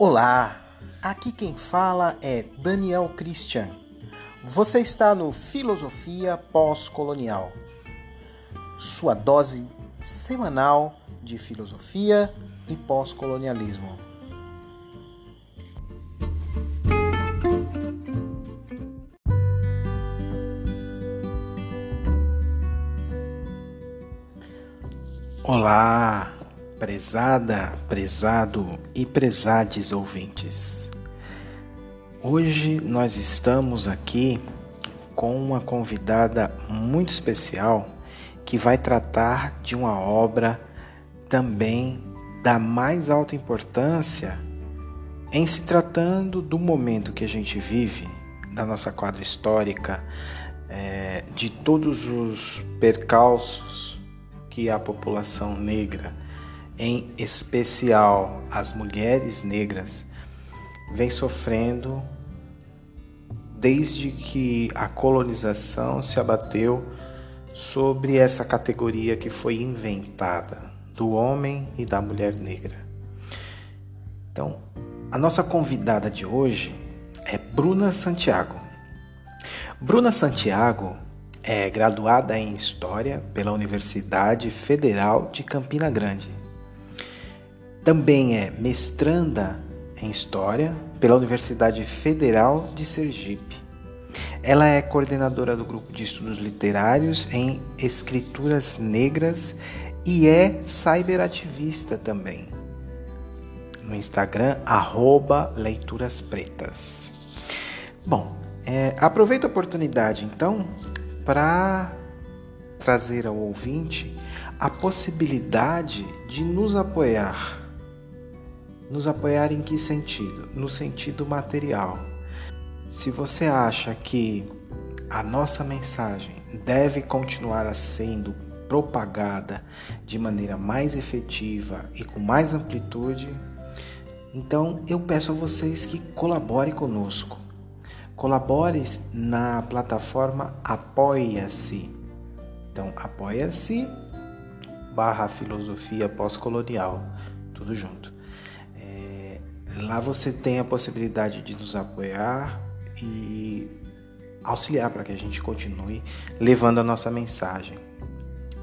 Olá, aqui quem fala é Daniel Christian. Você está no Filosofia Pós-Colonial, sua dose semanal de filosofia e pós-colonialismo. Olá, prezada, prezado e prezades ouvintes. Hoje nós estamos aqui com uma convidada muito especial que vai tratar de uma obra também da mais alta importância em se tratando do momento que a gente vive, da nossa quadra histórica, é, de todos os percalços que a população negra em especial as mulheres negras, vem sofrendo desde que a colonização se abateu sobre essa categoria que foi inventada do homem e da mulher negra. Então, a nossa convidada de hoje é Bruna Santiago. Bruna Santiago é graduada em História pela Universidade Federal de Campina Grande também é mestranda em História pela Universidade Federal de Sergipe. Ela é coordenadora do grupo de estudos literários em escrituras negras e é cyberativista também. No Instagram, arroba Leituras Pretas. Bom, é, aproveito a oportunidade então para trazer ao ouvinte a possibilidade de nos apoiar nos apoiar em que sentido? No sentido material. Se você acha que a nossa mensagem deve continuar sendo propagada de maneira mais efetiva e com mais amplitude, então eu peço a vocês que colaborem conosco. Colabore na plataforma Apoia-se. Então, apoia-se barra filosofia pós-colonial. Tudo junto. Lá você tem a possibilidade de nos apoiar e auxiliar para que a gente continue levando a nossa mensagem.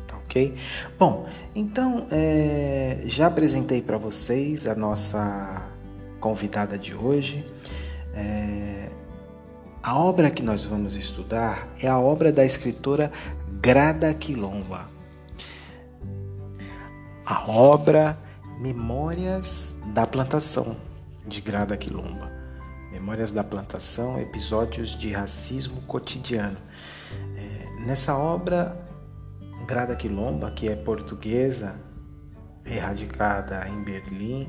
Tá ok? Bom, então é, já apresentei para vocês a nossa convidada de hoje. É, a obra que nós vamos estudar é a obra da escritora Grada Quilomba. A obra Memórias da Plantação de Grada Quilomba. Memórias da Plantação, episódios de racismo cotidiano. É, nessa obra, Grada Quilomba, que é portuguesa, erradicada em Berlim,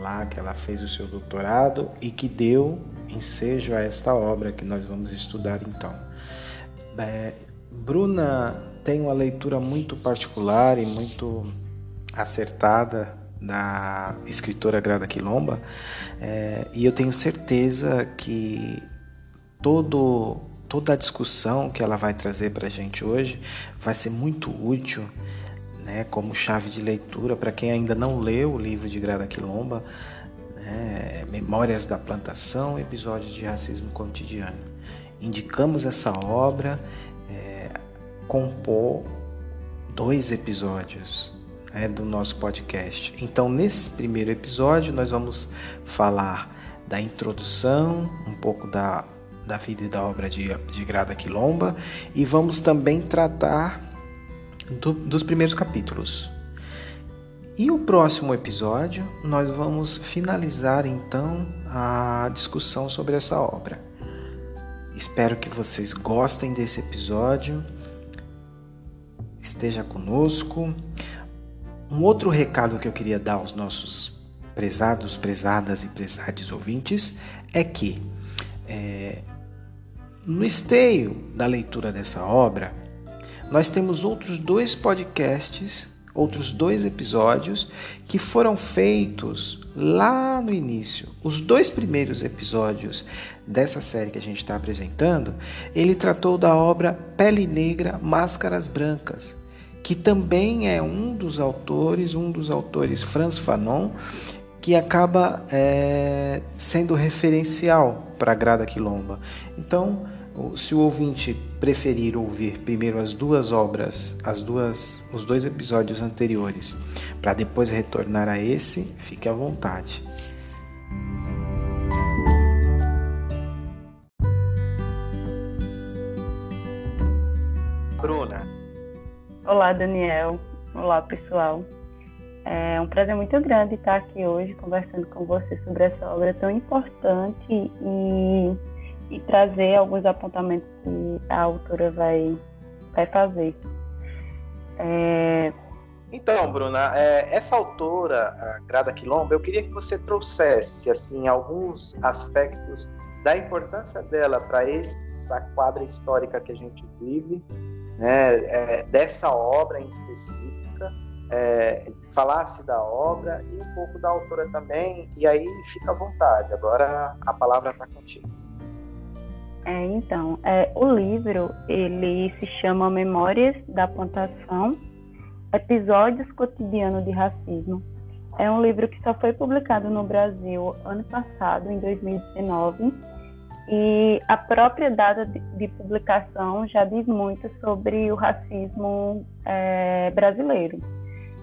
lá que ela fez o seu doutorado e que deu ensejo a esta obra que nós vamos estudar então. É, Bruna tem uma leitura muito particular e muito acertada da escritora Grada Quilomba, é, e eu tenho certeza que todo, toda a discussão que ela vai trazer para a gente hoje vai ser muito útil né, como chave de leitura para quem ainda não leu o livro de Grada Quilomba, né, Memórias da Plantação, Episódios de Racismo Cotidiano. Indicamos essa obra, é, compor dois episódios né, do nosso podcast. Então, nesse primeiro episódio, nós vamos falar da introdução, um pouco da, da vida e da obra de, de Grada Quilomba, e vamos também tratar do, dos primeiros capítulos. E o próximo episódio, nós vamos finalizar então a discussão sobre essa obra. Espero que vocês gostem desse episódio. Esteja conosco. Um outro recado que eu queria dar aos nossos prezados, prezadas e prezades ouvintes é que é, no esteio da leitura dessa obra, nós temos outros dois podcasts, outros dois episódios que foram feitos lá no início. Os dois primeiros episódios dessa série que a gente está apresentando, ele tratou da obra Pele Negra, Máscaras Brancas, que também é um dos autores, um dos autores Franz Fanon, que acaba é, sendo referencial para a Grada Quilomba. Então, se o ouvinte preferir ouvir primeiro as duas obras, as duas, os dois episódios anteriores, para depois retornar a esse, fique à vontade. Olá, Daniel. Olá, pessoal. É um prazer muito grande estar aqui hoje conversando com você sobre essa obra tão importante e e trazer alguns apontamentos que a autora vai, vai fazer. É... Então, Bruna, é, essa autora, Grada Quilomba, eu queria que você trouxesse assim alguns aspectos da importância dela para essa quadra histórica que a gente vive, né, é, dessa obra em específica, é, falasse da obra e um pouco da autora também, e aí fica à vontade. Agora a palavra está contigo. É, então, é, o livro ele se chama Memórias da Plantação, Episódios Cotidianos de Racismo. É um livro que só foi publicado no Brasil ano passado, em 2019, e a própria data de, publicação já diz muito sobre o racismo é, brasileiro.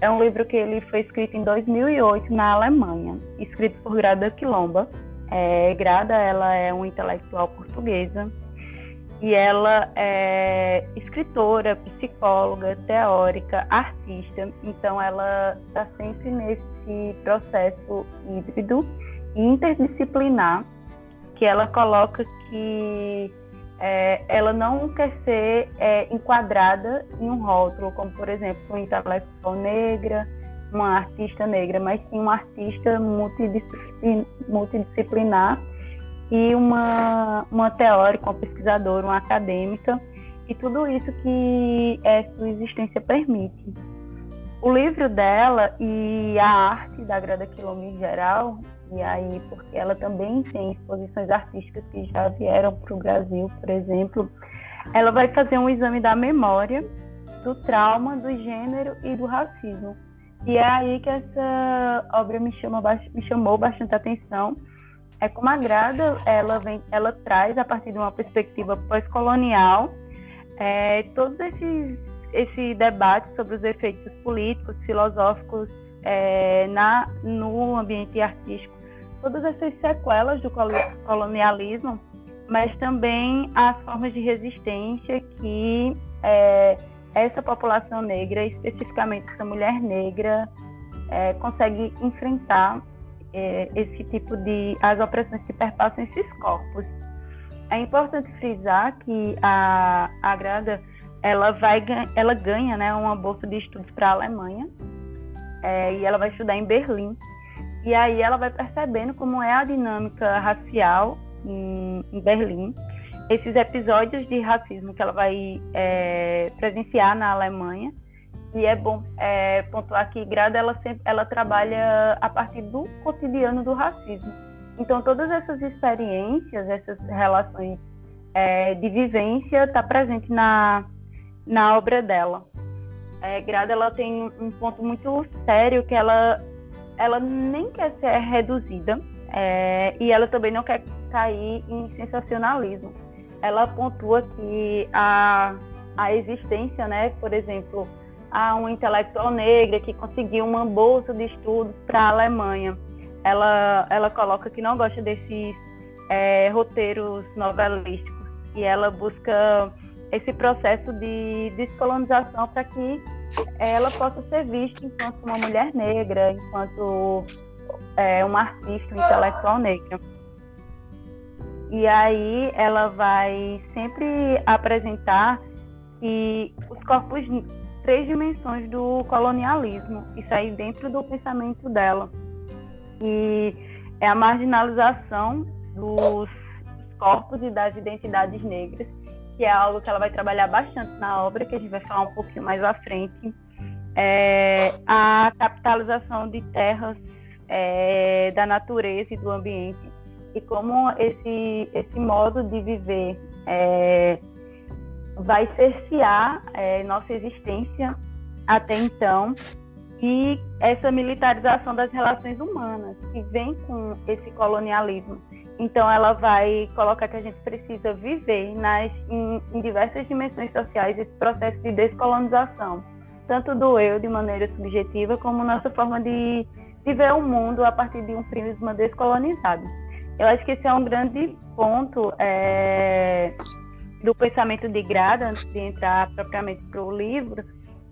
É um livro que ele foi escrito em 2008 na Alemanha, escrito por Grada Quilomba, é, Grada, ela é uma intelectual portuguesa e ela é escritora, psicóloga, teórica, artista. Então, ela está sempre nesse processo híbrido e interdisciplinar que ela coloca que é, ela não quer ser é, enquadrada em um rótulo, como, por exemplo, uma intelectual negra, uma artista negra, mas sim uma artista multidisciplinar e uma, uma teórica, uma pesquisadora, uma acadêmica, e tudo isso que é, sua existência permite. O livro dela e a arte da Grada Quilombo em geral, e aí porque ela também tem exposições artísticas que já vieram para o Brasil, por exemplo, ela vai fazer um exame da memória, do trauma, do gênero e do racismo e é aí que essa obra me, chama, me chamou bastante atenção. É como a Grada, ela, vem, ela traz, a partir de uma perspectiva pós-colonial, é, todos esses esse debate sobre os efeitos políticos, filosóficos é, na, no ambiente artístico, todas essas sequelas do colonialismo, mas também as formas de resistência que é, essa população negra, especificamente essa mulher negra, é, consegue enfrentar é, esse tipo de as opressões que perpassam esses corpos. É importante frisar que a, a Grada ela vai ela ganha né, uma bolsa de estudos para a Alemanha é, e ela vai estudar em Berlim e aí ela vai percebendo como é a dinâmica racial em, em Berlim esses episódios de racismo que ela vai é, presenciar na Alemanha. E é bom é, pontuar que Grada ela, sempre, ela trabalha a partir do cotidiano do racismo. Então, todas essas experiências, essas relações é, de vivência, está presente na, na obra dela. É, Grada ela tem um ponto muito sério que ela, ela nem quer ser reduzida é, e ela também não quer cair em sensacionalismo ela pontua que a, a existência, né, por exemplo, a uma intelectual negra que conseguiu uma bolsa de estudos para a Alemanha. Ela, ela coloca que não gosta desses é, roteiros novelísticos e ela busca esse processo de descolonização para que ela possa ser vista enquanto uma mulher negra, enquanto é, uma artista, intelectual negra. E aí ela vai sempre apresentar que os corpos três dimensões do colonialismo, isso aí dentro do pensamento dela. E é a marginalização dos corpos e das identidades negras, que é algo que ela vai trabalhar bastante na obra, que a gente vai falar um pouquinho mais à frente. É a capitalização de terras é, da natureza e do ambiente e como esse, esse modo de viver é, vai cercear é, nossa existência até então e essa militarização das relações humanas, que vem com esse colonialismo. Então, ela vai colocar que a gente precisa viver nas, em, em diversas dimensões sociais esse processo de descolonização, tanto do eu de maneira subjetiva, como nossa forma de viver o mundo a partir de um prisma descolonizado. Eu acho que esse é um grande ponto é, do pensamento de Grada, antes de entrar propriamente para o livro,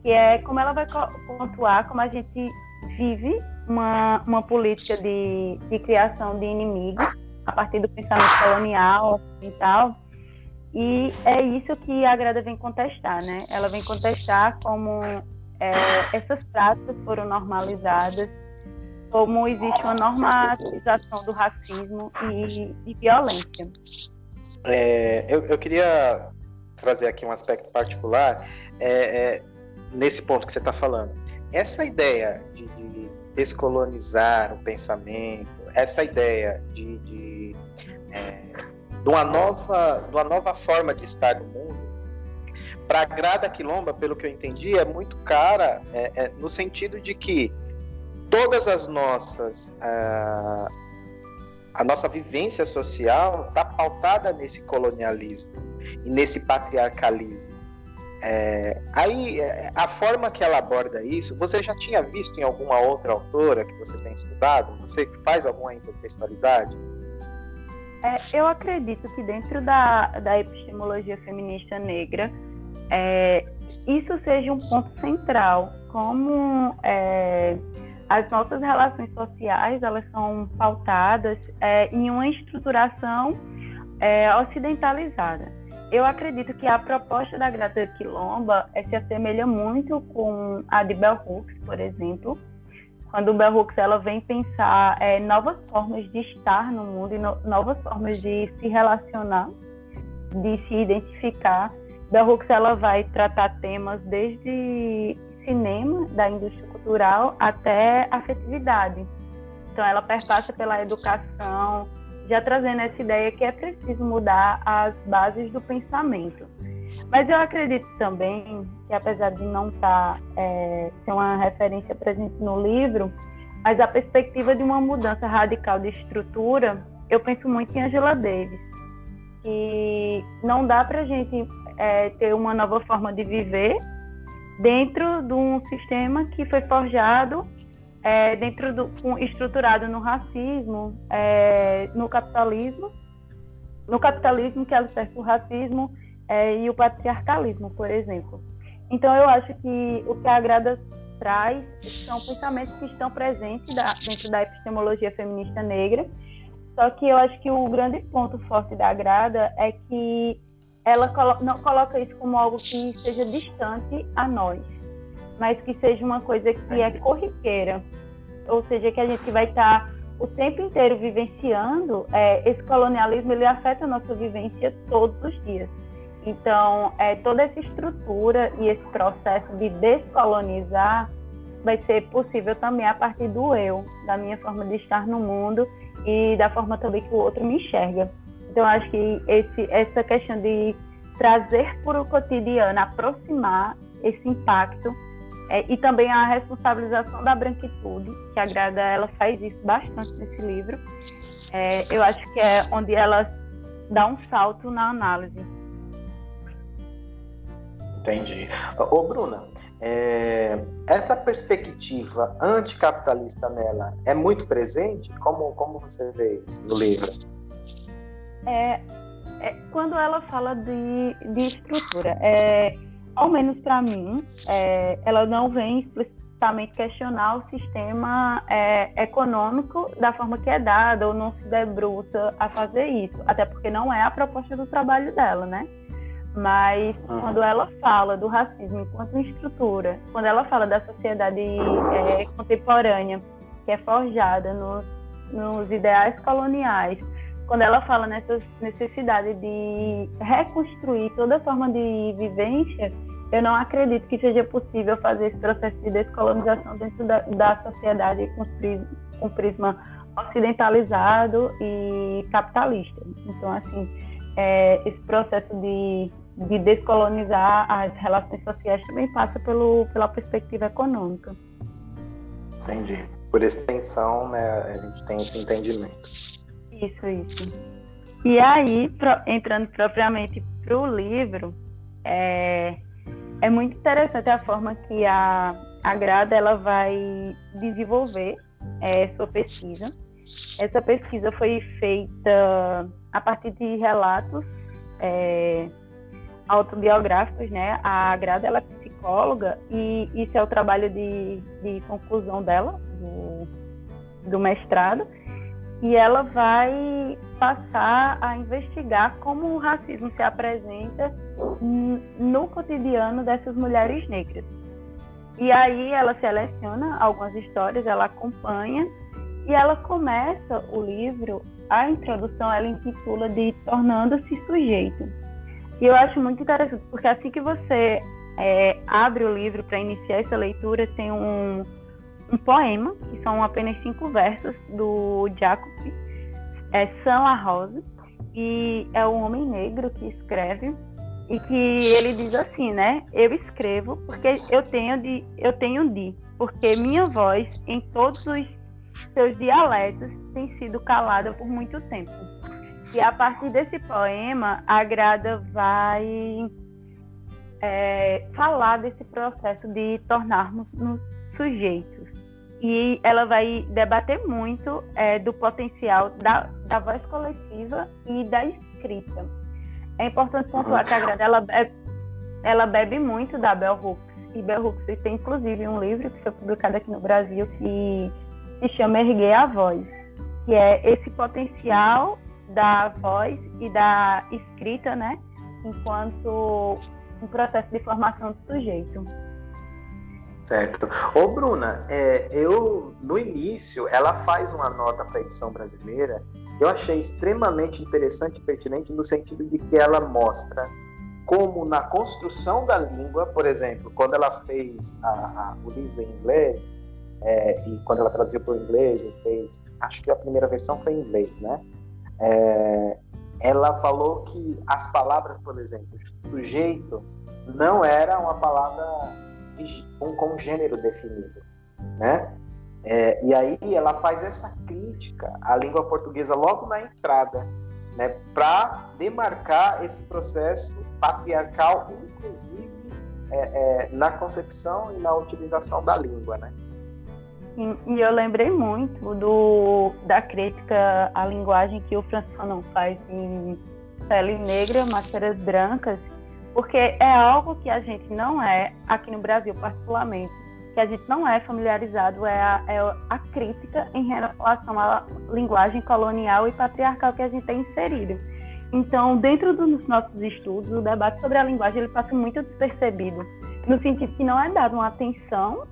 que é como ela vai pontuar como a gente vive uma, uma política de, de criação de inimigos a partir do pensamento colonial e tal. E é isso que a Grada vem contestar, né? Ela vem contestar como é, essas práticas foram normalizadas, como existe uma normalização do racismo e, e violência. É, eu, eu, queria trazer aqui um aspecto particular é, é nesse ponto que você está falando. Essa ideia de, de, descolonizar o pensamento, essa ideia de, de, é, de, uma nova, de uma nova forma de estar no mundo, para a Grada Quilomba, pelo que eu entendi, é muito cara é, é, no sentido de que todas as nossas. A, a nossa vivência social está pautada nesse colonialismo e nesse patriarcalismo. É, aí, é, a forma que ela aborda isso, você já tinha visto em alguma outra autora que você tem estudado? Você faz alguma intertextualidade? É, eu acredito que dentro da, da epistemologia feminista negra, é, isso seja um ponto central, como é, as nossas relações sociais elas são pautadas é, em uma estruturação ocidentalizada. Eu acredito que a proposta da Grata Quilomba é, se assemelha muito com a de Bell Hooks, por exemplo, quando Bell Hooks ela vem pensar é, novas formas de estar no mundo e no, novas formas de se relacionar, de se identificar. Bell Hooks ela vai tratar temas desde cinema, da indústria cultural, até afetividade. Então, ela perpassa pela educação, já trazendo essa ideia que é preciso mudar as bases do pensamento. Mas eu acredito também que, apesar de não estar tá, é, ser uma referência presente no livro, mas a perspectiva de uma mudança radical de estrutura, eu penso muito em Angela Davis, que não dá para a gente é, ter uma nova forma de viver dentro de um sistema que foi forjado é, dentro do estruturado no racismo, é, no capitalismo, no capitalismo que alicerça o racismo é, e o patriarcalismo, por exemplo. Então eu acho que o que a Grada traz são pensamentos que estão presentes da, dentro da epistemologia feminista negra. Só que eu acho que o grande ponto forte da Grada é que ela colo não coloca isso como algo que seja distante a nós, mas que seja uma coisa que é corriqueira, ou seja, que a gente vai estar o tempo inteiro vivenciando. É, esse colonialismo ele afeta a nossa vivência todos os dias. Então, é, toda essa estrutura e esse processo de descolonizar vai ser possível também a partir do eu, da minha forma de estar no mundo e da forma também que o outro me enxerga. Então, acho que esse, essa questão de trazer para o cotidiano, aproximar esse impacto é, e também a responsabilização da branquitude, que a Grada ela faz isso bastante nesse livro. É, eu acho que é onde ela dá um salto na análise. Entendi. Ô, Bruna, é, essa perspectiva anticapitalista nela é muito presente? Como, como você vê isso no livro? é, é, quando ela fala de, de estrutura, é, ao menos para mim, é, ela não vem explicitamente questionar o sistema é, econômico da forma que é dado, ou não se debruça a fazer isso, até porque não é a proposta do trabalho dela, né? Mas uhum. quando ela fala do racismo enquanto estrutura, quando ela fala da sociedade é, contemporânea, que é forjada nos, nos ideais coloniais, quando ela fala nessa necessidade de reconstruir toda forma de vivência, eu não acredito que seja possível fazer esse processo de descolonização dentro da, da sociedade com, com prisma ocidentalizado e capitalista. Então, assim, é, esse processo de, de descolonizar as relações sociais também passa pelo, pela perspectiva econômica. Entendi. Por extensão, né, a gente tem esse entendimento. Isso, isso. E aí, pro, entrando propriamente para o livro, é, é muito interessante a forma que a, a Grada ela vai desenvolver é, sua pesquisa. Essa pesquisa foi feita a partir de relatos é, autobiográficos, né? A Grada ela é psicóloga e isso é o trabalho de, de conclusão dela, do, do mestrado, e ela vai passar a investigar como o racismo se apresenta no cotidiano dessas mulheres negras. E aí ela seleciona algumas histórias, ela acompanha e ela começa o livro, a introdução ela intitula de Tornando-se Sujeito. E eu acho muito interessante, porque assim que você é, abre o livro para iniciar essa leitura, tem um, um poema, que são apenas cinco versos, do Jacob é, Sam Rosa, e é um homem negro que escreve e que ele diz assim, né? Eu escrevo porque eu tenho de, eu tenho de, porque minha voz em todos os seus dialetos tem sido calada por muito tempo. E a partir desse poema, a Grada vai é, falar desse processo de tornarmos-nos sujeitos. E ela vai debater muito é, do potencial da, da voz coletiva e da escrita é importante pontuar que a Grada ela bebe, ela bebe muito da Bell Hooks. E Bell Hooks tem inclusive um livro que foi publicado aqui no Brasil que se chama Erguer a Voz, que é esse potencial da voz e da escrita, né, enquanto um processo de formação do sujeito. Certo. Ô, Bruna, é, eu no início ela faz uma nota para a edição brasileira eu achei extremamente interessante e pertinente no sentido de que ela mostra como na construção da língua, por exemplo, quando ela fez a, a, o livro em inglês, é, e quando ela traduziu para o inglês, fez, acho que a primeira versão foi em inglês, né? É, ela falou que as palavras, por exemplo, sujeito, não era uma palavra com, com gênero definido, né? É, e aí ela faz essa crítica à língua portuguesa logo na entrada, né, para demarcar esse processo patriarcal, inclusive é, é, na concepção e na utilização da língua, né? E, eu lembrei muito do, da crítica à linguagem que o François Fanon faz em Pele Negra, Máscaras Brancas, porque é algo que a gente não é, aqui no Brasil particularmente, que a gente não é familiarizado é a, é a crítica em relação à linguagem colonial e patriarcal que a gente tem inserido. Então, dentro dos nossos estudos, o debate sobre a linguagem ele passa muito despercebido, no sentido que não é dado uma atenção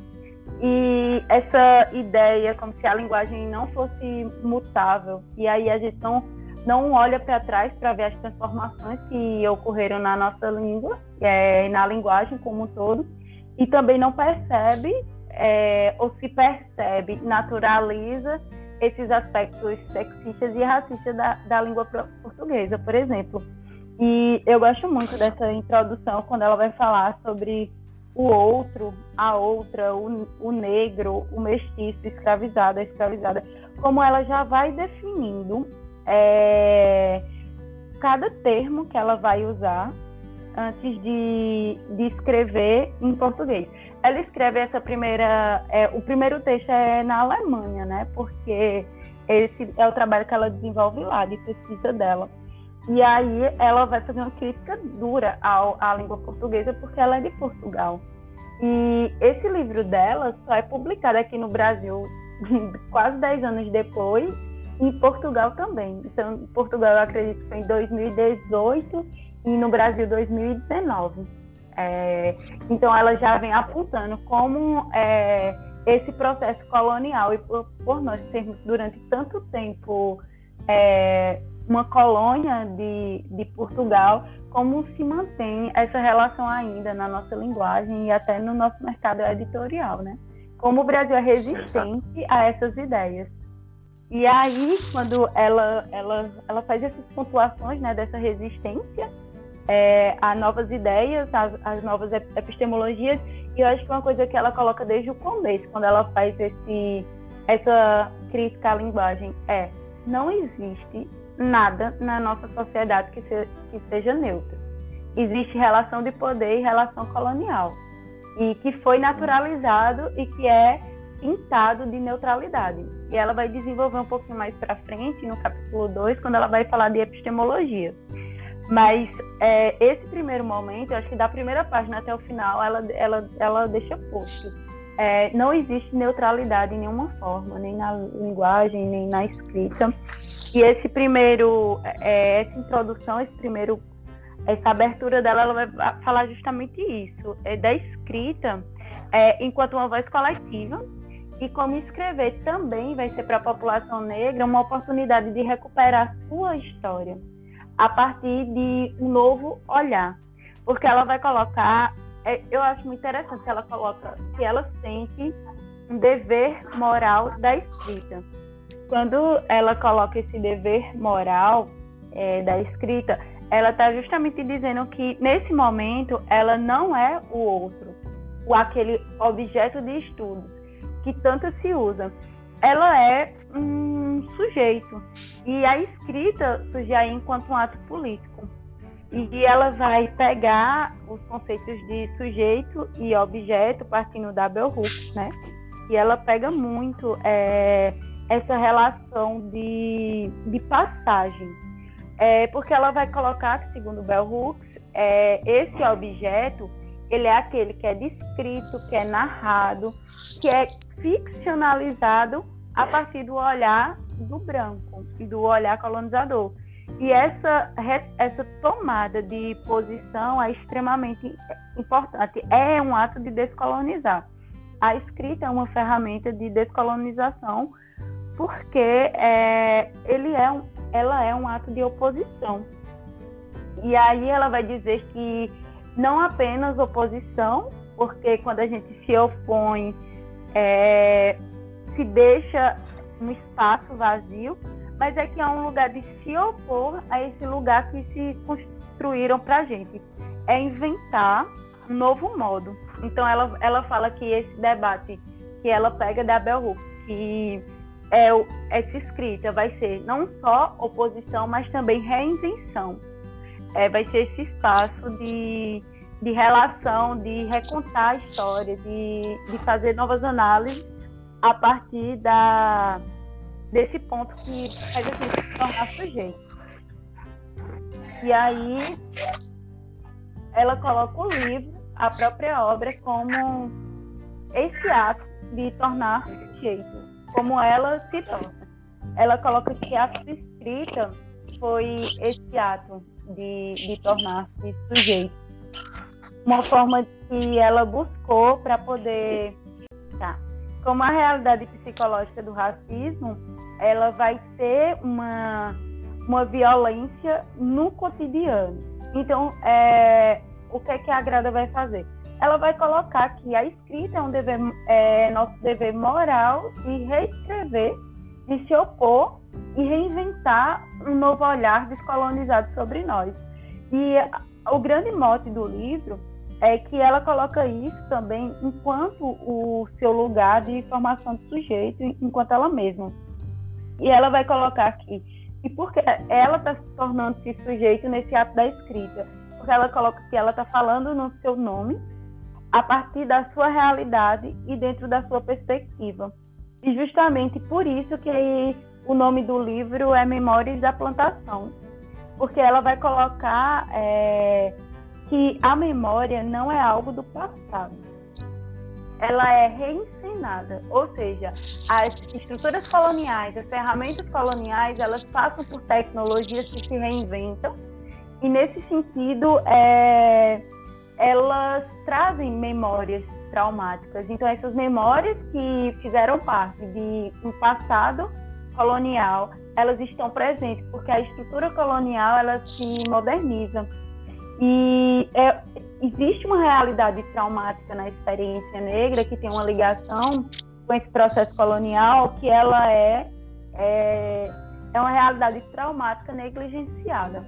e essa ideia como se a linguagem não fosse mutável e aí a gente não não olha para trás para ver as transformações que ocorreram na nossa língua é, na linguagem como um todo e também não percebe é, ou se percebe, naturaliza esses aspectos sexistas e racistas da, da língua portuguesa, por exemplo. E eu gosto muito dessa introdução quando ela vai falar sobre o outro, a outra, o, o negro, o mestiço, escravizado, escravizada, como ela já vai definindo é, cada termo que ela vai usar antes de, de escrever em português. Ela escreve essa primeira, é, o primeiro texto é na Alemanha, né? Porque esse é o trabalho que ela desenvolve lá, de pesquisa dela. E aí ela vai fazer uma crítica dura ao, à língua portuguesa porque ela é de Portugal. E esse livro dela só é publicado aqui no Brasil quase 10 anos depois, e em Portugal também. Então, Portugal eu acredito que foi em 2018 e no Brasil 2019. É, então ela já vem apontando como é, esse processo colonial e por, por, nós termos durante tanto tempo é, uma colônia de, de Portugal, como se mantém essa relação ainda na nossa linguagem e até no nosso mercado editorial, né? Como o Brasil é resistente a essas ideias. E aí, quando ela, ela, ela faz essas pontuações né, dessa resistência, é, a novas ideias, as, as novas epistemologias E eu acho que uma coisa que ela coloca desde o começo, quando ela faz esse, essa crítica à linguagem, é não existe nada na nossa sociedade que, se, que seja neutra. Existe relação de poder e relação colonial. E que foi naturalizado e que é pintado de neutralidade. E ela vai desenvolver um pouquinho mais para frente, no capítulo 2, quando ela vai falar de epistemologia. Mas é, esse primeiro momento, eu acho que da primeira página até o final, ela, ela, ela deixa posto. É, não existe neutralidade em nenhuma forma, nem na linguagem, nem na escrita. E esse primeiro, é, essa introdução, esse primeiro, essa abertura dela, ela vai falar justamente isso, é da escrita é, enquanto uma voz coletiva e como escrever também vai ser para a população negra uma oportunidade de recuperar sua história a partir de um novo olhar, porque ela vai colocar, é, eu acho muito interessante que ela coloca que ela sente um dever moral da escrita. Quando ela coloca esse dever moral é, da escrita, ela está justamente dizendo que nesse momento ela não é o outro, o aquele objeto de estudo que tanto se usa. Ela é um sujeito e a escrita surge aí enquanto um ato político. E ela vai pegar os conceitos de sujeito e objeto partindo da Bell Hooks, né? E ela pega muito é, essa relação de, de passagem. É, porque ela vai colocar segundo Bell Hooks, é, esse objeto ele é aquele que é descrito, que é narrado, que é ficcionalizado a partir do olhar do branco e do olhar colonizador. E essa, essa tomada de posição é extremamente importante. É um ato de descolonizar. A escrita é uma ferramenta de descolonização porque é, ele é um, ela é um ato de oposição. E aí ela vai dizer que não apenas oposição, porque quando a gente se opõe, é, se deixa um espaço vazio, mas é que é um lugar de se opor a esse lugar que se construíram para a gente. É inventar um novo modo. Então ela, ela fala que esse debate que ela pega da Bell Hooks, que é essa escrita vai ser não só oposição, mas também reinvenção é, vai ser esse espaço de, de relação, de recontar a história, de, de fazer novas análises a partir da, desse ponto que faz a gente se tornar sujeito. E aí ela coloca o livro, a própria obra, como esse ato de tornar sujeito, como ela se torna. Ela coloca que a escrita foi esse ato de, de tornar-se sujeito. Uma forma que ela buscou para poder. Tá. Como a realidade psicológica do racismo, ela vai ter uma, uma violência no cotidiano. Então, é, o que é que a Grada vai fazer? Ela vai colocar que a escrita é um dever, é, nosso dever moral de reescrever, de se opor e reinventar um novo olhar descolonizado sobre nós. E o grande mote do livro é que ela coloca isso também enquanto o seu lugar de formação do sujeito, enquanto ela mesma. E ela vai colocar aqui, e porque ela está se tornando-se sujeito nesse ato da escrita, porque ela coloca que ela está falando no seu nome, a partir da sua realidade e dentro da sua perspectiva. E justamente por isso que o nome do livro é Memórias da Plantação, porque ela vai colocar é, que a memória não é algo do passado. Ela é reencenada, ou seja, as estruturas coloniais, as ferramentas coloniais, elas passam por tecnologias que se reinventam e nesse sentido é, elas trazem memórias traumáticas. Então essas memórias que fizeram parte de um passado colonial, elas estão presentes, porque a estrutura colonial ela se moderniza. E é, existe uma realidade traumática na experiência negra que tem uma ligação com esse processo colonial, que ela é, é, é uma realidade traumática negligenciada.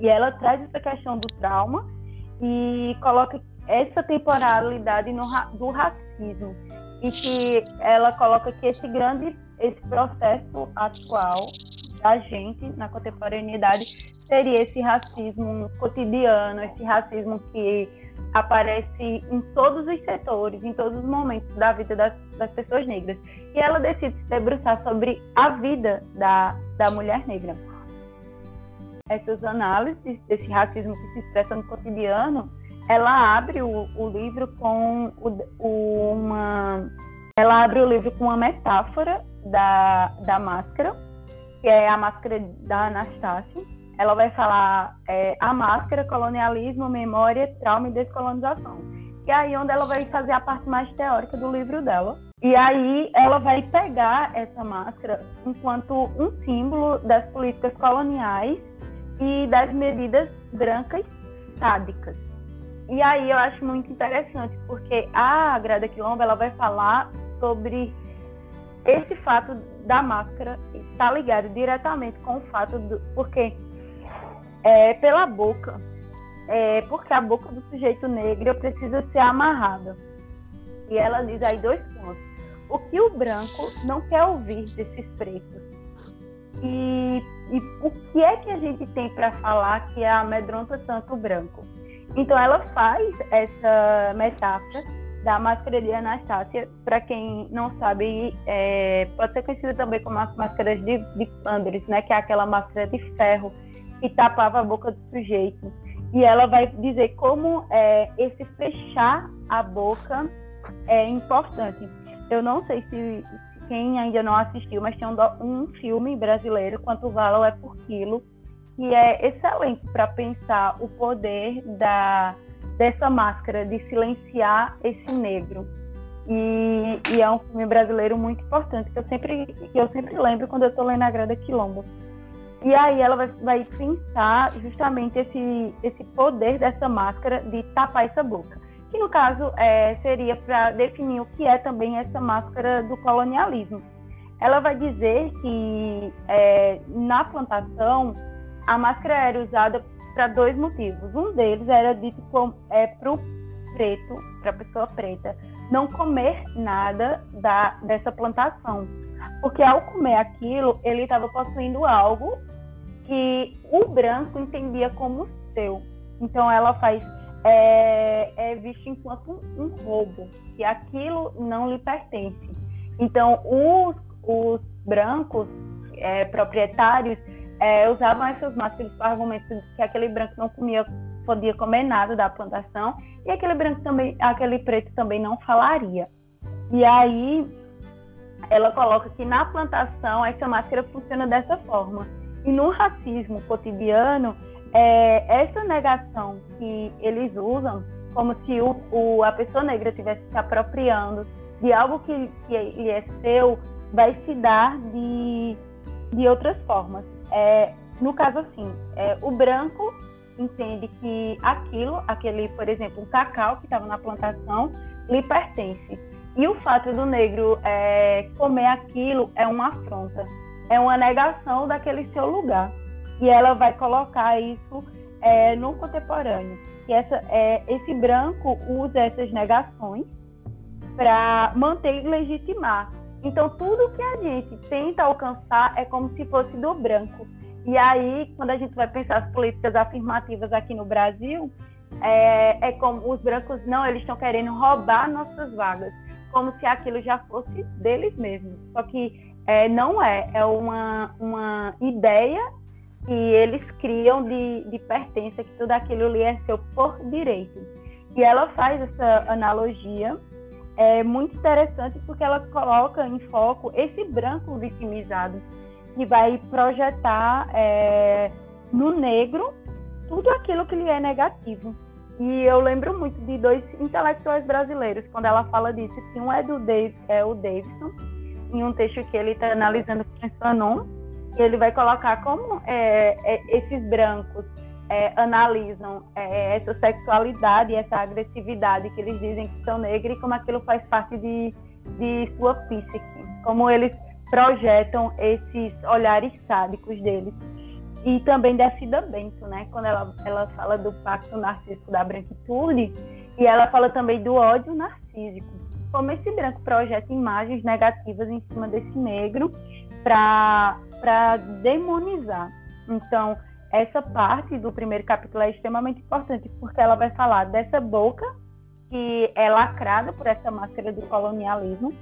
E ela traz essa questão do trauma e coloca essa temporalidade no, do racismo e que ela coloca que esse grande esse processo atual da gente na contemporaneidade seria esse racismo cotidiano, esse racismo que aparece em todos os setores, em todos os momentos da vida das, das pessoas negras. E ela decide se debruçar sobre a vida da, da mulher negra. Essas análises desse racismo que se expressa no cotidiano, ela abre o, o livro com o, uma ela abre o livro com uma metáfora da, da máscara, que é a máscara da Anastácia. Ela vai falar é, a máscara, colonialismo, memória, trauma e descolonização. E aí onde ela vai fazer a parte mais teórica do livro dela. E aí ela vai pegar essa máscara enquanto um símbolo das políticas coloniais e das medidas brancas sádicas. E aí eu acho muito interessante, porque a Grada Quilombo ela vai falar sobre esse fato da máscara está ligado diretamente com o fato do porque é, pela boca é, porque a boca do sujeito negro precisa ser amarrada. E ela diz aí dois pontos. O que o branco não quer ouvir desses pretos? E, e o que é que a gente tem para falar que é amedronta tanto o branco? Então ela faz essa metáfora da máscara de Anastácia, para quem não sabe, é, pode ser conhecida também como as máscaras de, de né, que é aquela máscara de ferro que tapava a boca do sujeito. E ela vai dizer como é, esse fechar a boca é importante. Eu não sei se, quem ainda não assistiu, mas tem um, um filme brasileiro, Quanto Valo é por Quilo, que é excelente para pensar o poder da dessa máscara de silenciar esse negro. E, e, é um filme brasileiro muito importante que eu sempre, que eu sempre lembro quando eu estou lendo a Grada Quilombo. E aí ela vai, vai pensar justamente esse, esse poder dessa máscara de tapar essa boca. Que no caso é, seria para definir o que é também essa máscara do colonialismo. Ela vai dizer que é, na plantação a máscara era usada para dois motivos. Um deles era dito é, para o preto, para a pessoa preta, não comer nada da, dessa plantação. Porque ao comer aquilo, ele estava possuindo algo que o branco entendia como seu. Então ela faz é, é visto enquanto um, um, roubo, que aquilo não lhe pertence. Então os, os brancos é, proprietários é, usavam essas máscaras com argumento que aquele branco não comia, podia comer nada da plantação e aquele branco também, aquele preto também não falaria. E aí ela coloca que na plantação essa máscara funciona dessa forma. E no racismo cotidiano, é, essa negação que eles usam, como se o, o, a pessoa negra estivesse se apropriando de algo que, que lhe é seu, vai se dar de, de outras formas. É, no caso, assim, é, o branco entende que aquilo, aquele, por exemplo, um cacau que estava na plantação, lhe pertence. E o fato do negro é, comer aquilo é uma afronta, é uma negação daquele seu lugar. E ela vai colocar isso é, no contemporâneo. Que essa, é, esse branco usa essas negações para manter e legitimar então, tudo que a gente tenta alcançar é como se fosse do branco. E aí, quando a gente vai pensar as políticas afirmativas aqui no Brasil, é, é como os brancos, não, eles estão querendo roubar nossas vagas, como se aquilo já fosse deles mesmos. Só que é, não é, é uma, uma ideia que eles criam de, de pertença, que tudo aquilo ali é seu por direito. E ela faz essa analogia é muito interessante porque ela coloca em foco esse branco vitimizado que vai projetar é, no negro tudo aquilo que lhe é negativo. E eu lembro muito de dois intelectuais brasileiros quando ela fala disso. Que um é do Dave, é o Davidson, em um texto que ele está analisando com Fanon, ele vai colocar como é, é, esses brancos é, analisam é, essa sexualidade, essa agressividade que eles dizem que são negros e como aquilo faz parte de, de sua psique, como eles projetam esses olhares sádicos deles. E também da Cida Bento, né? quando ela, ela fala do pacto narcísico da branquitude, E ela fala também do ódio narcísico, como esse branco projeta imagens negativas em cima desse negro para demonizar. Então, essa parte do primeiro capítulo é extremamente importante, porque ela vai falar dessa boca que é lacrada por essa máscara do colonialismo.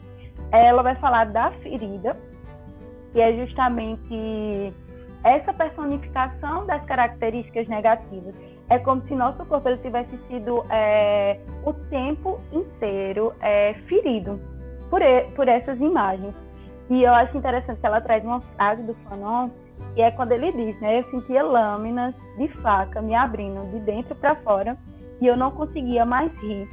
Ela vai falar da ferida, que é justamente essa personificação das características negativas. É como se nosso corpo ele tivesse sido é, o tempo inteiro é, ferido por, por essas imagens. E eu acho interessante que ela traz uma frase do Fanon, que é quando ele diz, né? Eu sentia lâminas de faca me abrindo de dentro para fora e eu não conseguia mais rir.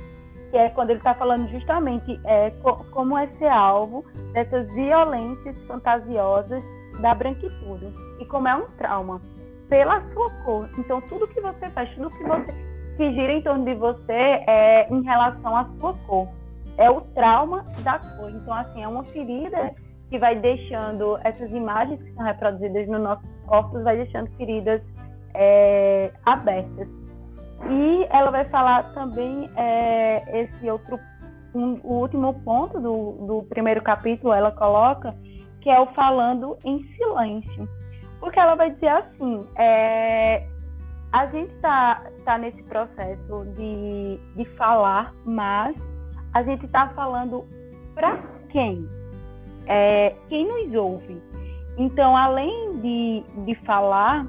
Que é quando ele está falando justamente é, co como é ser alvo dessas violências fantasiosas da branquitude e como é um trauma pela sua cor. Então, tudo que você faz, tudo que você que gira em torno de você é em relação à sua cor. É o trauma da cor. Então, assim, é uma ferida que vai deixando essas imagens que são reproduzidas no nosso corpo, vai deixando feridas é, abertas. E ela vai falar também é, esse outro, um, o último ponto do, do primeiro capítulo, ela coloca que é o falando em silêncio. Porque ela vai dizer assim, é, a gente está tá nesse processo de, de falar, mas a gente está falando para quem? É, quem nos ouve? Então, além de, de falar,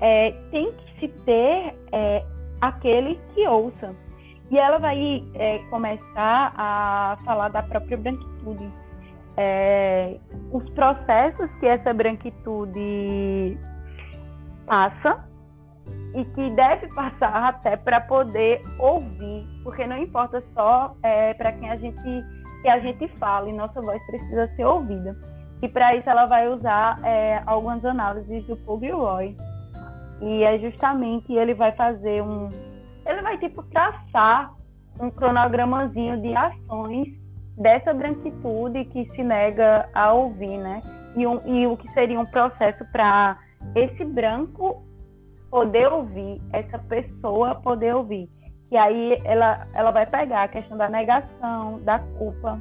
é, tem que se ter é, aquele que ouça. E ela vai é, começar a falar da própria branquitude é, os processos que essa branquitude passa e que deve passar até para poder ouvir, porque não importa só é, para quem a gente que a gente fala, e nossa voz precisa ser ouvida. E para isso ela vai usar é, algumas análises do Roy E é justamente ele vai fazer um. Ele vai tipo traçar um cronogramazinho de ações dessa branquitude que se nega a ouvir, né? E, um, e o que seria um processo para esse branco poder ouvir, essa pessoa poder ouvir. E aí ela, ela vai pegar a questão da negação, da culpa,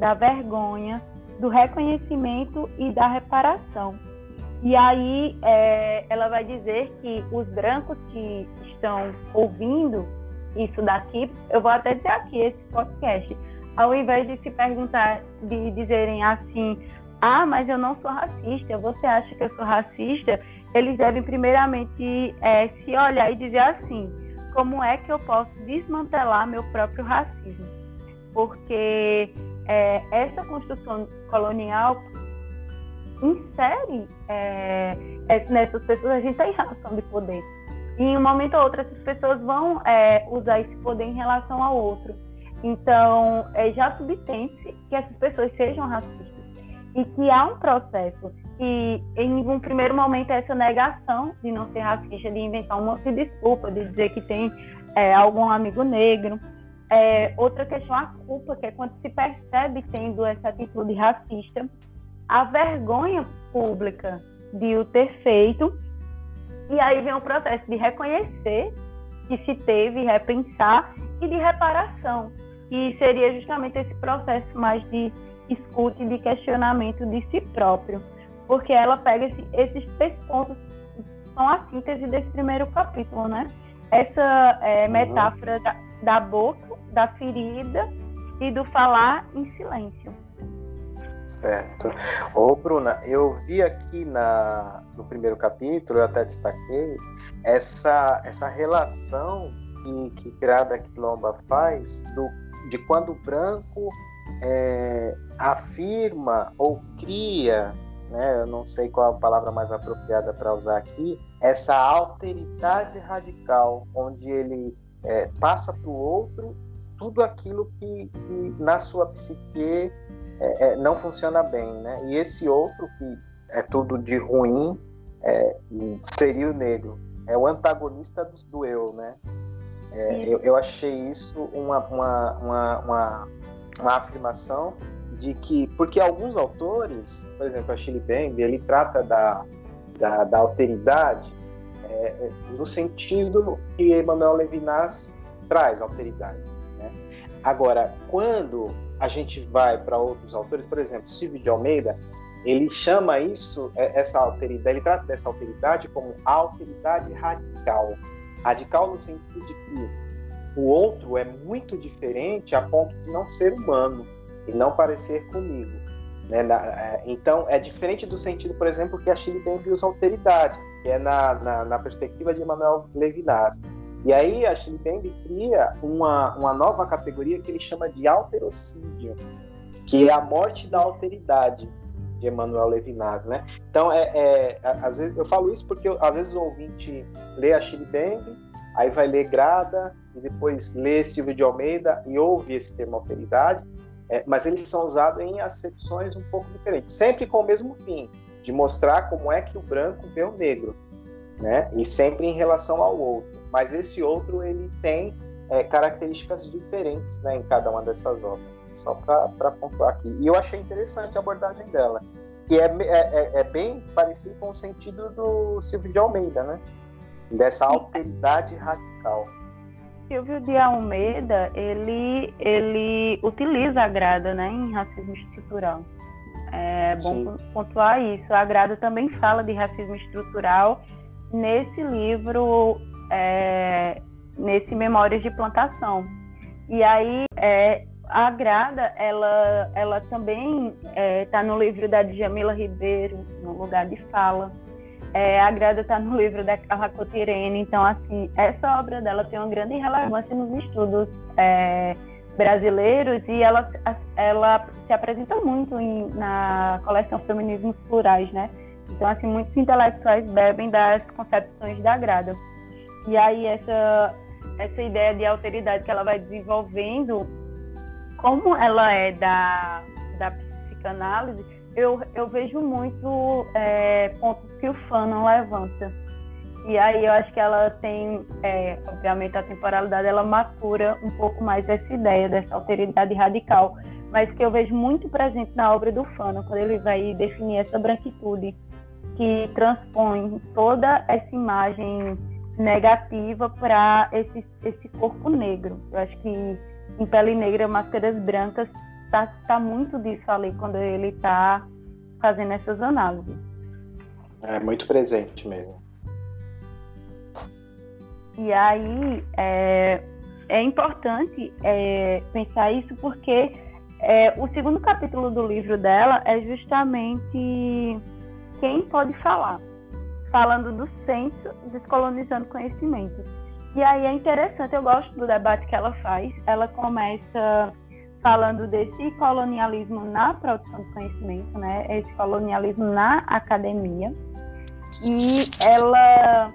da vergonha, do reconhecimento e da reparação. E aí é, ela vai dizer que os brancos que estão ouvindo isso daqui, eu vou até dizer aqui esse podcast, ao invés de se perguntar, de dizerem assim, ah, mas eu não sou racista, você acha que eu sou racista? Eles devem primeiramente é, se olhar e dizer assim, como é que eu posso desmantelar meu próprio racismo? Porque é, essa construção colonial insere é, nessas pessoas, a gente tem relação de poder. E em um momento ou outro, essas pessoas vão é, usar esse poder em relação ao outro. Então, é, já subtende-se que essas pessoas sejam racistas e que há um processo que, em um primeiro momento, é essa negação de não ser racista, de inventar um monte de desculpa, de dizer que tem é, algum amigo negro. É, outra questão, a culpa, que é quando se percebe tendo essa atitude racista, a vergonha pública de o ter feito, e aí vem o processo de reconhecer que se teve, repensar e de reparação que seria justamente esse processo mais de escuta e de questionamento de si próprio, porque ela pega esse, esses três pontos são a síntese desse primeiro capítulo, né? Essa é, metáfora da, da boca, da ferida e do falar em silêncio. Certo. Ô, Bruna, eu vi aqui na, no primeiro capítulo, eu até destaquei, essa, essa relação que, que Grada Quilomba faz do de quando o branco é, afirma ou cria, né, eu não sei qual a palavra mais apropriada para usar aqui, essa alteridade radical, onde ele é, passa para o outro tudo aquilo que, que na sua psique é, é, não funciona bem, né? E esse outro que é tudo de ruim é, seria o negro, é o antagonista do, do eu, né? É, eu, eu, achei isso uma, uma, uma, uma, uma afirmação de que, porque alguns autores, por exemplo, a Chile Bembe, ele trata da, da, da alteridade é, é no sentido que Emmanuel Levinas traz alteridade. Agora, quando a gente vai para outros autores, por exemplo, Silvio de Almeida, ele chama isso, é, essa alteridade, ele trata dessa alteridade como alteridade radical. Radical no sentido de que o outro é muito diferente a ponto de não ser humano e não parecer comigo. Né? É, então, é diferente do sentido, por exemplo, que a Chile Bembe usa alteridade, que é na, na, na perspectiva de Emmanuel Levinas. E aí a Chile cria uma, uma nova categoria que ele chama de alterocídio, que é a morte da alteridade de Emmanuel Levinas, né? Então, é, é, às vezes, eu falo isso porque às vezes o ouvinte lê a Chile aí vai ler Grada, e depois lê Silvio de Almeida e ouve esse termo alteridade, é, mas eles são usados em acepções um pouco diferentes, sempre com o mesmo fim, de mostrar como é que o branco vê o negro, né? E sempre em relação ao outro. Mas esse outro ele tem é, características diferentes, né, em cada uma dessas obras. Só para pontuar aqui. E eu achei interessante a abordagem dela, que é, é, é, é bem parecido com o sentido do Silvio de Almeida, né? Dessa alteridade radical. Silvio de Almeida, ele, ele utiliza a grada né, em racismo estrutural. É bom Sim. pontuar isso. A grada também fala de racismo estrutural nesse livro, é, nesse Memórias de Plantação. E aí, é, a grada, ela, ela também está é, tá no livro da Djamila Ribeiro, no lugar de fala. É, a Grada está no livro da Carla Cotirene, então, assim, essa obra dela tem uma grande relevância nos estudos é, brasileiros e ela, ela se apresenta muito em, na coleção Feminismos Plurais, né? Então, assim, muitos intelectuais bebem das concepções da Grada. E aí, essa, essa ideia de alteridade que ela vai desenvolvendo, como ela é da, da psicanálise, eu, eu vejo muito é, pontos que o fã não levanta. E aí eu acho que ela tem, é, obviamente, a temporalidade, ela matura um pouco mais essa ideia dessa alteridade radical, mas que eu vejo muito presente na obra do Fano, quando ele vai definir essa branquitude que transpõe toda essa imagem negativa para esse, esse corpo negro. Eu acho que em Pele Negra, Máscaras Brancas tá, tá muito disso ali quando ele está fazendo essas análises. É muito presente mesmo. E aí é, é importante é, pensar isso porque é, o segundo capítulo do livro dela é justamente quem pode falar, falando do centro descolonizando conhecimento. E aí é interessante, eu gosto do debate que ela faz. Ela começa falando desse colonialismo na produção de conhecimento, né? Esse colonialismo na academia. E ela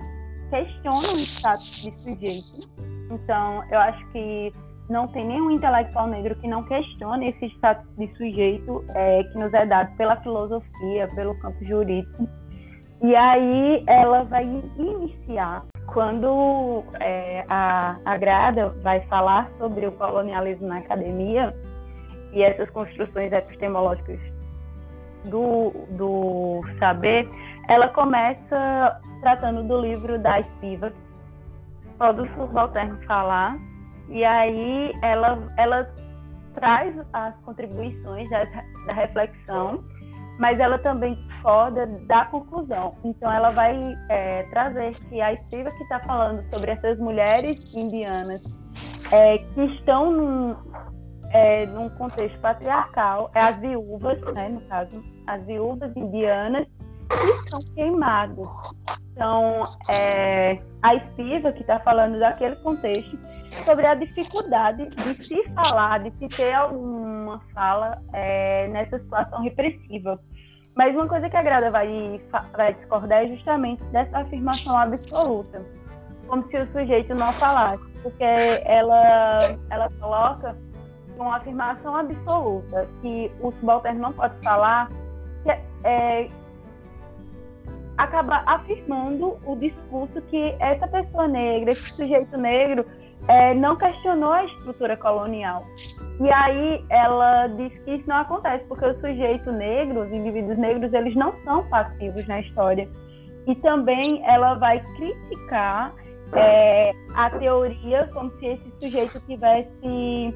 questiona o status de sujeito. Então, eu acho que não tem nenhum intelectual negro que não questione esse status de sujeito é, que nos é dado pela filosofia, pelo campo jurídico. E aí ela vai iniciar, quando é, a, a Grada vai falar sobre o colonialismo na academia e essas construções epistemológicas do, do saber, ela começa tratando do livro da Spivak, pode o subalterno falar, e aí ela, ela traz as contribuições da, da reflexão mas ela também foda da conclusão. Então ela vai é, trazer que a Estiva que está falando sobre essas mulheres indianas é, que estão num, é, num contexto patriarcal, é as viúvas, né, no caso, as viúvas indianas que são queimadas. Então, é, a Estiva que está falando daquele contexto sobre a dificuldade de se falar, de se ter alguma fala é, nessa situação repressiva. Mas uma coisa que a Grada vai, vai discordar é justamente dessa afirmação absoluta, como se o sujeito não falasse, porque ela, ela coloca uma afirmação absoluta que o subalterno não pode falar, que é, acaba afirmando o discurso que essa pessoa negra, esse sujeito negro, é, não questionou a estrutura colonial. E aí ela diz que isso não acontece, porque o sujeito negro, os indivíduos negros, eles não são passivos na história. E também ela vai criticar é, a teoria como se esse sujeito tivesse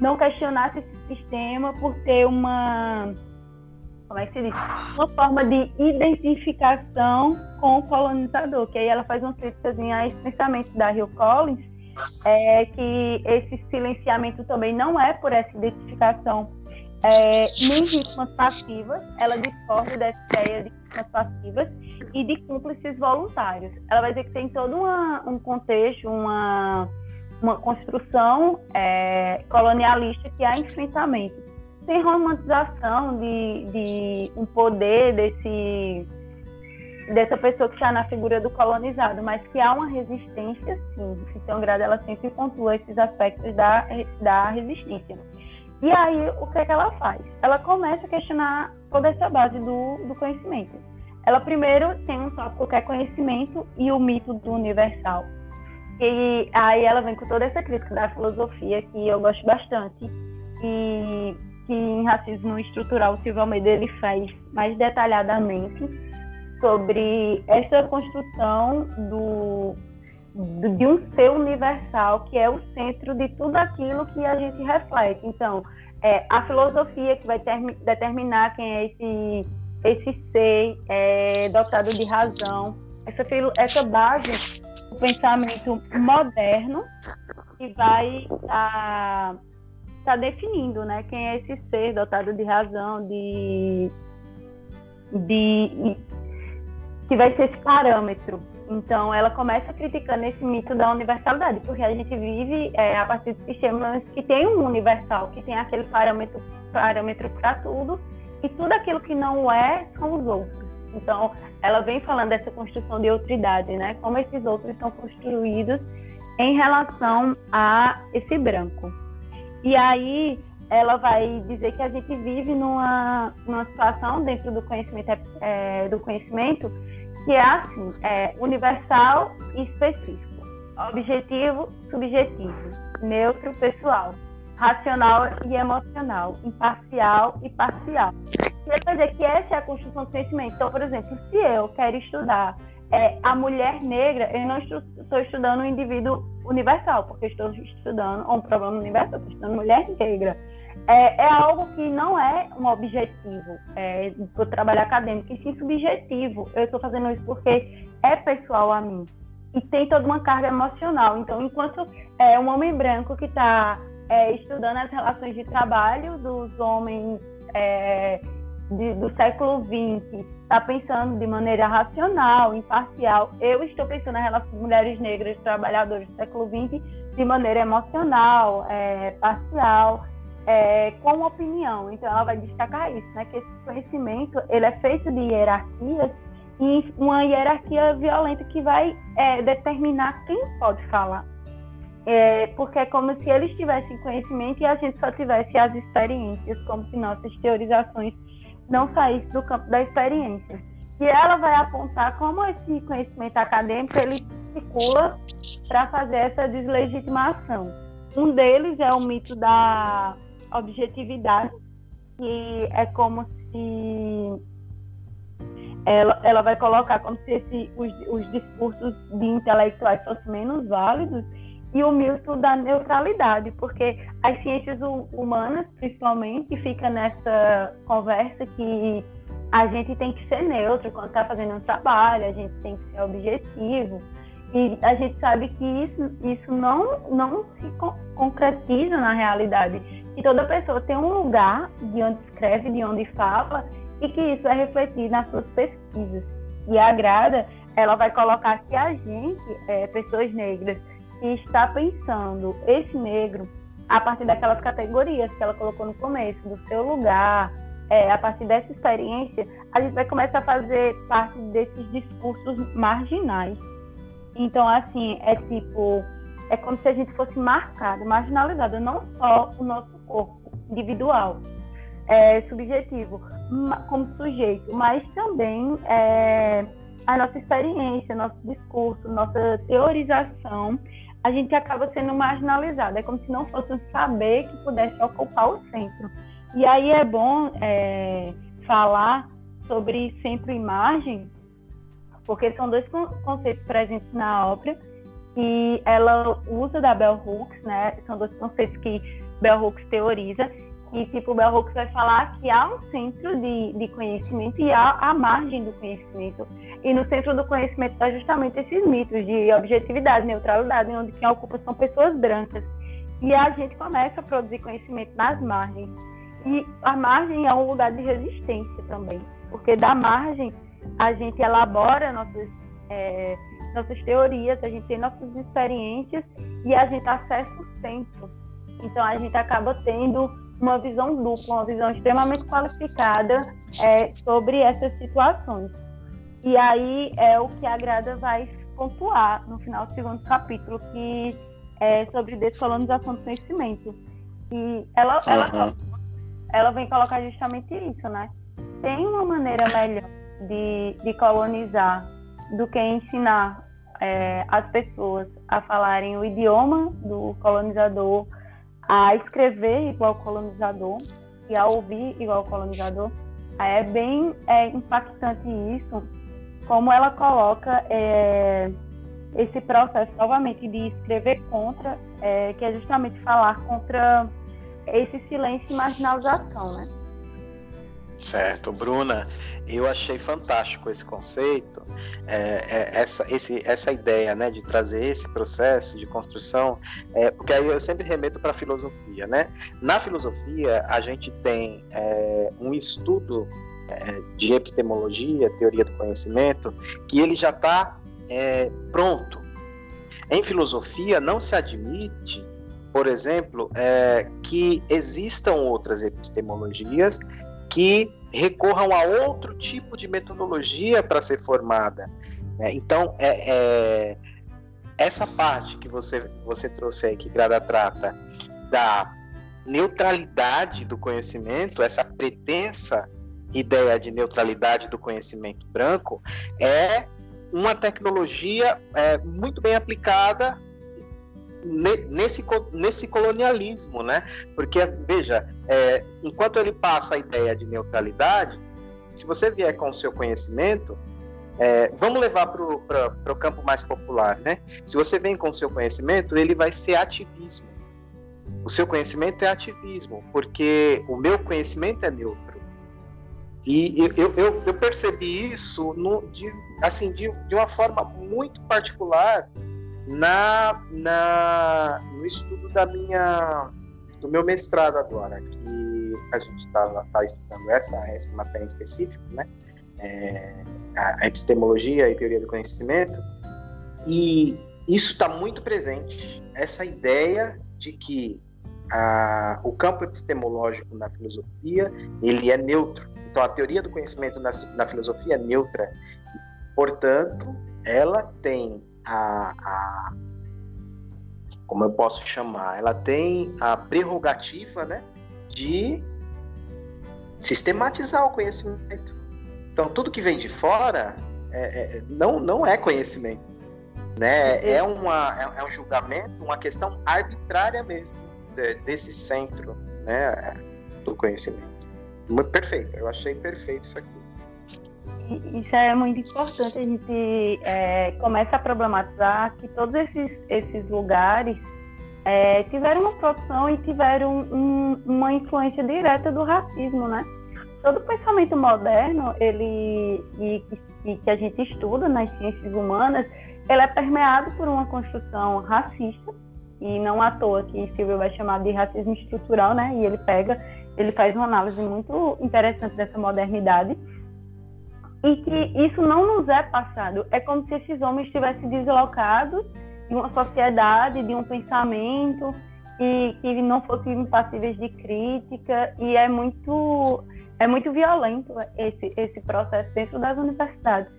não questionasse esse sistema por ter uma como é que se diz? Uma forma de identificação com o colonizador, que aí ela faz uma crítica a esse pensamento da Hill Collins, é que esse silenciamento também não é por essa identificação. É, nem vítimas passivas, ela discorda dessa ideia de vítimas passivas e de cúmplices voluntários. Ela vai dizer que tem todo uma, um contexto, uma, uma construção é, colonialista que há enfrentamento. Sem romantização de, de um poder desse dessa pessoa que está na figura do colonizado, mas que há uma resistência, sim. Então, Grada ela sempre pontua esses aspectos da, da resistência. E aí, o que é que ela faz? Ela começa a questionar toda essa base do, do conhecimento. Ela primeiro tem um tópico que é conhecimento e o mito do universal. E aí ela vem com toda essa crítica da filosofia que eu gosto bastante. E que em racismo estrutural o Silvio Almeida ele faz mais detalhadamente sobre essa construção do, do, de um ser universal que é o centro de tudo aquilo que a gente reflete. Então, é, a filosofia que vai ter, determinar quem é esse, esse ser é, dotado de razão, essa, essa base do pensamento moderno que vai a, está definindo, né? Quem é esse ser dotado de razão, de, de que vai ser esse parâmetro. Então, ela começa criticando esse mito da universalidade, porque a gente vive é, a partir de sistemas que tem um universal, que tem aquele parâmetro parâmetro para tudo, e tudo aquilo que não é são os outros. Então, ela vem falando dessa construção de outridade, né? Como esses outros são construídos em relação a esse branco. E aí ela vai dizer que a gente vive numa, numa situação dentro do conhecimento, é, do conhecimento que é assim, é, universal e específico, objetivo, subjetivo, neutro, pessoal, racional e emocional, imparcial e parcial. Quer dizer que essa é a construção do conhecimento. Então, por exemplo, se eu quero estudar é, a mulher negra, eu não estou estudando um indivíduo universal, porque estou estudando um problema universal, estou estudando mulher negra. É, é, algo que não é um objetivo é, do trabalho acadêmico, e sim subjetivo. Eu estou fazendo isso porque é pessoal a mim. E tem toda uma carga emocional. Então, enquanto é um homem branco que está é, estudando as relações de trabalho dos homens é, de, do século XX está pensando de maneira racional, imparcial. Eu estou pensando na relação de mulheres negras trabalhadoras do século XX de maneira emocional, é, parcial, é, com opinião. Então, ela vai destacar isso, né? Que esse conhecimento ele é feito de hierarquias e uma hierarquia violenta que vai é, determinar quem pode falar. É, porque é como se eles tivessem conhecimento e a gente só tivesse as experiências, como se nossas teorizações não saísse do campo da experiência. E ela vai apontar como esse conhecimento acadêmico ele circula para fazer essa deslegitimação. Um deles é o mito da objetividade, que é como se ela, ela vai colocar como se esse, os, os discursos de intelectuais fossem menos válidos e o mito da neutralidade, porque as ciências humanas, principalmente, fica nessa conversa que a gente tem que ser neutro quando está fazendo um trabalho, a gente tem que ser objetivo. E a gente sabe que isso, isso não, não se concretiza na realidade. Que toda pessoa tem um lugar de onde escreve, de onde fala, e que isso é refletido nas suas pesquisas. E a Grada, ela vai colocar que a gente, é, pessoas negras, e está pensando esse negro a partir daquelas categorias que ela colocou no começo, do seu lugar, é, a partir dessa experiência, a gente vai começar a fazer parte desses discursos marginais. Então, assim, é tipo, é como se a gente fosse marcado, marginalizado, não só o nosso corpo individual, é, subjetivo, como sujeito, mas também é, a nossa experiência, nosso discurso, nossa teorização a gente acaba sendo marginalizado. É como se não fosse um saber que pudesse ocupar o centro. E aí é bom é, falar sobre centro-imagem, porque são dois conceitos presentes na obra e ela usa da Bell Hooks, né? São dois conceitos que Bell Hooks teoriza e tipo, Bell Hooks vai falar que há um centro de, de conhecimento e há a margem do conhecimento. E no centro do conhecimento está justamente esses mitos de objetividade, neutralidade, onde quem ocupa são pessoas brancas. E a gente começa a produzir conhecimento nas margens. E a margem é um lugar de resistência também, porque da margem a gente elabora nossas, é, nossas teorias, a gente tem nossas experiências e a gente acessa o centro. Então a gente acaba tendo uma visão dupla, uma visão extremamente qualificada é, sobre essas situações. E aí é o que a Grada vai pontuar no final do segundo capítulo, que é sobre descolonização do conhecimento. E ela, ela, ela vem colocar justamente isso, né? Tem uma maneira melhor de, de colonizar do que ensinar é, as pessoas a falarem o idioma do colonizador, a escrever igual colonizador e a ouvir igual colonizador. É bem é, impactante isso, como ela coloca é, esse processo novamente de escrever contra, é, que é justamente falar contra esse silêncio e marginalização, né? Certo, Bruna, eu achei fantástico esse conceito, é, é, essa, esse, essa ideia né, de trazer esse processo de construção, é, porque aí eu sempre remeto para a filosofia. Né? Na filosofia, a gente tem é, um estudo é, de epistemologia, teoria do conhecimento, que ele já está é, pronto. Em filosofia, não se admite por exemplo, é, que existam outras epistemologias que recorram a outro tipo de metodologia para ser formada. Né? Então, é, é, essa parte que você, você trouxe aí, que Grada trata, da neutralidade do conhecimento, essa pretensa ideia de neutralidade do conhecimento branco, é uma tecnologia é, muito bem aplicada nesse, nesse colonialismo, né? Porque, veja, é, enquanto ele passa a ideia de neutralidade, se você vier com o seu conhecimento, é, vamos levar para o campo mais popular, né? Se você vem com o seu conhecimento, ele vai ser ativismo. O seu conhecimento é ativismo, porque o meu conhecimento é neutro. E eu, eu, eu percebi isso no, de, assim, de, de uma forma muito particular na, na, no estudo da minha, do meu mestrado agora, que a gente está tá estudando essa, essa matéria em específico, né? É, a epistemologia e teoria do conhecimento, e isso está muito presente, essa ideia de que a, o campo epistemológico na filosofia ele é neutro. Então a teoria do conhecimento na, na filosofia é neutra. Portanto, ela tem a, a como eu posso chamar, ela tem a prerrogativa, né, de sistematizar o conhecimento. Então, tudo que vem de fora é, é, não, não é conhecimento, né? É, uma, é, é um julgamento, uma questão arbitrária mesmo de, desse centro, né, do conhecimento. Perfeito. Eu achei perfeito isso aqui isso é muito importante. A gente é, começa a problematizar que todos esses, esses lugares é, tiveram uma produção e tiveram um, uma influência direta do racismo, né? Todo pensamento moderno, ele e, e, que a gente estuda nas ciências humanas, ele é permeado por uma construção racista e não à toa que Silvio vai chamar de racismo estrutural, né? E ele pega, ele faz uma análise muito interessante dessa modernidade e que isso não nos é passado. É como se esses homens estivessem deslocados de uma sociedade, de um pensamento, e que não fossem passíveis de crítica, e é muito, é muito violento esse, esse processo dentro das universidades.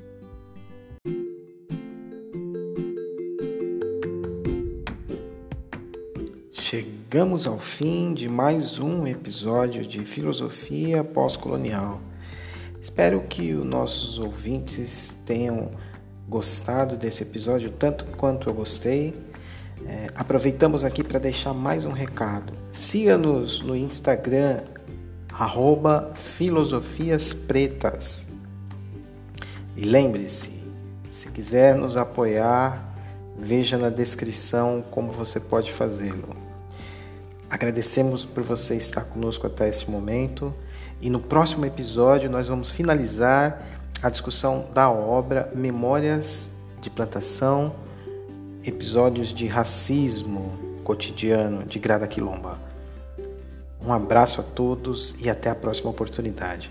Chegamos ao fim de mais um episódio de Filosofia Pós-Colonial. Espero que os nossos ouvintes tenham gostado desse episódio tanto quanto eu gostei. É, aproveitamos aqui para deixar mais um recado. Siga-nos no Instagram, arroba Filosofias Pretas. E lembre-se, se quiser nos apoiar, veja na descrição como você pode fazê-lo. Agradecemos por você estar conosco até esse momento e no próximo episódio nós vamos finalizar a discussão da obra Memórias de Plantação, episódios de racismo cotidiano de Grada Quilomba. Um abraço a todos e até a próxima oportunidade.